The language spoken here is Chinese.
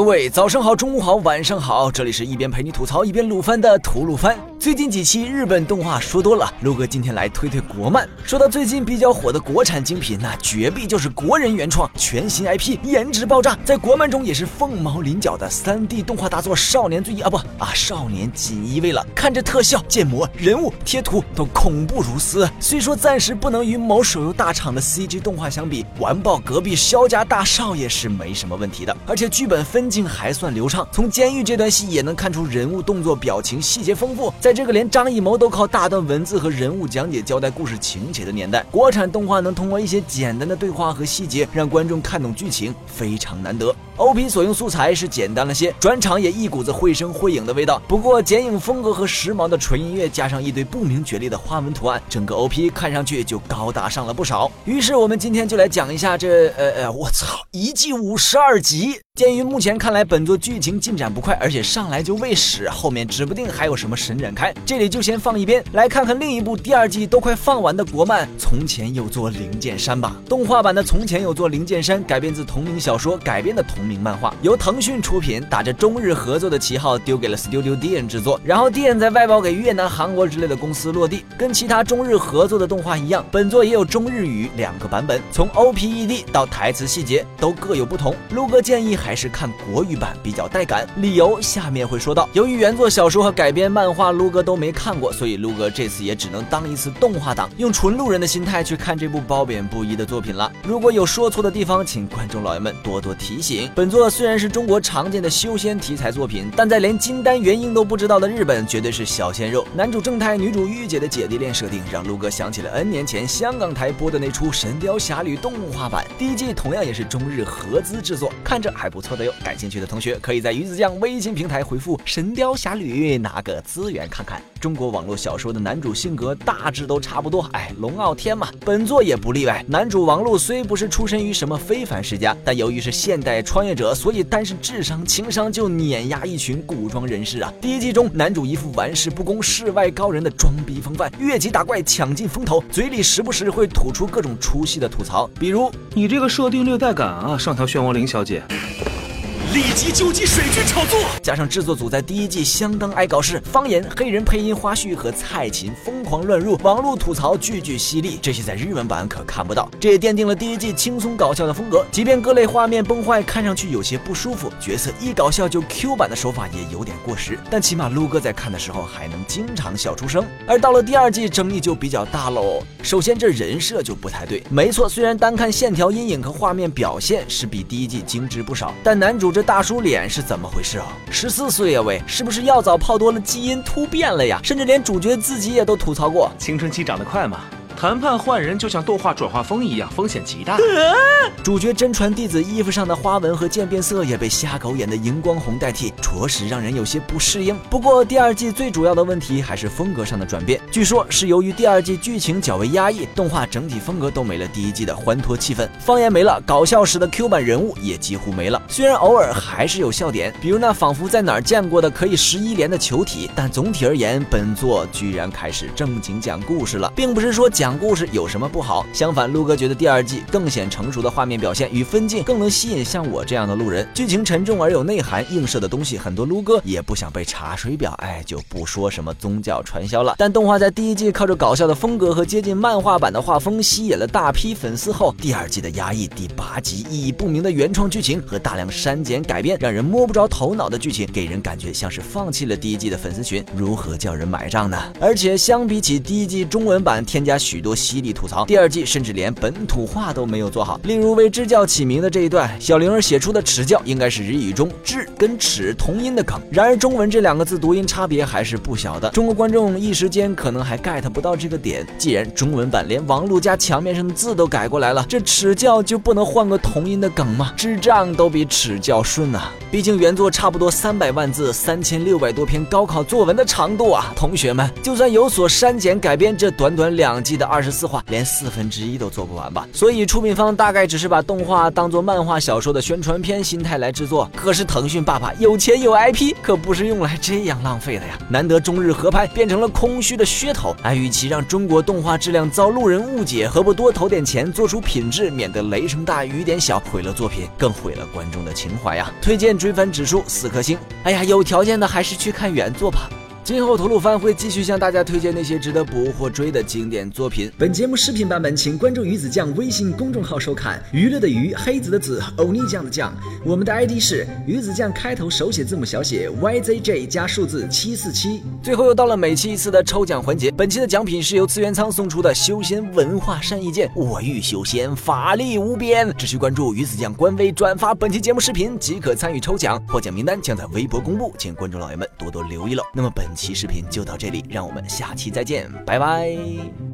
各位早上好，中午好，晚上好，这里是一边陪你吐槽一边撸番的吐鲁番。最近几期日本动画说多了，陆哥今天来推推国漫。说到最近比较火的国产精品，那绝壁就是国人原创全新 IP，颜值爆炸，在国漫中也是凤毛麟角的 3D 动画大作《少年最一》啊不啊少年锦衣卫了。看着特效、建模、人物贴图都恐怖如斯。虽说暂时不能与某手游大厂的 CG 动画相比，完爆隔壁萧家大少爷是没什么问题的，而且剧本分镜还算流畅。从监狱这段戏也能看出人物动作、表情细节丰富。在在这个连张艺谋都靠大段文字和人物讲解交代故事情节的年代，国产动画能通过一些简单的对话和细节让观众看懂剧情，非常难得。O.P. 所用素材是简单了些，转场也一股子绘声绘影的味道。不过剪影风格和时髦的纯音乐加上一堆不明觉厉的花纹图案，整个 O.P. 看上去就高大上了不少。于是我们今天就来讲一下这呃呃，我操，一季五十二集。鉴于目前看来本作剧情进展不快，而且上来就喂屎，后面指不定还有什么神展开，这里就先放一边，来看看另一部第二季都快放完的国漫《从前有座灵剑山》吧。动画版的《从前有座灵剑山》改编自同名小说改编的同名漫画，由腾讯出品，打着中日合作的旗号丢给了 Studio d n 制作，然后 d n 再外包给越南、韩国之类的公司落地。跟其他中日合作的动画一样，本作也有中日语两个版本，从 OPED 到台词细节都各有不同。陆哥建议还。还是看国语版比较带感，理由下面会说到。由于原作小说和改编漫画撸哥都没看过，所以撸哥这次也只能当一次动画党，用纯路人的心态去看这部褒贬不一的作品了。如果有说错的地方，请观众老爷们多多提醒。本作虽然是中国常见的修仙题材作品，但在连金丹元婴都不知道的日本，绝对是小鲜肉。男主正太，女主御姐的姐弟恋设定，让撸哥想起了 N 年前香港台播的那出《神雕侠侣》动画版，第一季同样也是中日合资制作，看着还不。错的哟，感兴趣的同学可以在鱼子酱微信平台回复《神雕侠侣》拿个资源看看。中国网络小说的男主性格大致都差不多，哎，龙傲天嘛，本作也不例外。男主王璐虽不是出身于什么非凡世家，但由于是现代穿越者，所以单是智商情商就碾压一群古装人士啊。第一季中，男主一副玩世不恭、世外高人的装逼风范，越级打怪抢尽风头，嘴里时不时会吐出各种出戏的吐槽，比如你这个设定略带感啊，上条漩涡灵小姐。立即救济水军炒作，加上制作组在第一季相当爱搞事，方言、黑人配音、花絮和蔡琴疯狂乱入，网络吐槽句句犀利，这些在日文版可看不到。这也奠定了第一季轻松搞笑的风格。即便各类画面崩坏，看上去有些不舒服，角色一搞笑就 Q 版的手法也有点过时，但起码撸哥在看的时候还能经常笑出声。而到了第二季，争议就比较大喽。首先这人设就不太对，没错，虽然单看线条、阴影和画面表现是比第一季精致不少，但男主这。大叔脸是怎么回事啊？十四岁呀喂，是不是药早泡多了，基因突变了呀？甚至连主角自己也都吐槽过，青春期长得快嘛。谈判换人就像动画转化风一样，风险极大。主角真传弟子衣服上的花纹和渐变色也被瞎狗眼的荧光红代替，着实让人有些不适应。不过第二季最主要的问题还是风格上的转变，据说是由于第二季剧情较为压抑，动画整体风格都没了第一季的欢脱气氛，方言没了，搞笑时的 Q 版人物也几乎没了。虽然偶尔还是有笑点，比如那仿佛在哪儿见过的可以十一连的球体，但总体而言，本作居然开始正经讲故事了，并不是说讲。讲故事有什么不好？相反，陆哥觉得第二季更显成熟的画面表现与分镜，更能吸引像我这样的路人。剧情沉重而有内涵，映射的东西很多，陆哥也不想被查水表，哎，就不说什么宗教传销了。但动画在第一季靠着搞笑的风格和接近漫画版的画风吸引了大批粉丝后，第二季的压抑，第八集意义不明的原创剧情和大量删减改编，让人摸不着头脑的剧情，给人感觉像是放弃了第一季的粉丝群，如何叫人买账呢？而且相比起第一季中文版，添加许多犀利吐槽，第二季甚至连本土化都没有做好。例如为支教起名的这一段，小灵儿写出的“耻教”应该是日语中“智”跟“耻”同音的梗，然而中文这两个字读音差别还是不小的。中国观众一时间可能还 get 不到这个点。既然中文版连王璐家墙面上的字都改过来了，这“耻教”就不能换个同音的梗吗？智障都比“耻教”顺啊！毕竟原作差不多三百万字，三千六百多篇高考作文的长度啊！同学们，就算有所删减改编，这短短两季的。二十四话，连四分之一都做不完吧。所以出品方大概只是把动画当做漫画小说的宣传片心态来制作。可是腾讯爸爸有钱有 IP，可不是用来这样浪费的呀！难得中日合拍变成了空虚的噱头，哎，与其让中国动画质量遭路人误解，何不多投点钱做出品质，免得雷声大雨点小，毁了作品，更毁了观众的情怀呀！推荐追番指数四颗星。哎呀，有条件的还是去看原作吧。今后吐鲁番会继续向大家推荐那些值得补或追的经典作品。本节目视频版本，请关注鱼子酱微信公众号收看。娱乐的娱，黑子的子，欧尼酱的酱。我们的 ID 是鱼子酱，开头手写字母小写 YZJ 加数字七四七。最后又到了每期一次的抽奖环节，本期的奖品是由资源仓送出的修仙文化善意剑，我欲修仙，法力无边。只需关注鱼子酱官微，转发本期节目视频即可参与抽奖，获奖名单将在微博公布，请观众老爷们多多留意了。那么本。期视频就到这里，让我们下期再见，拜拜。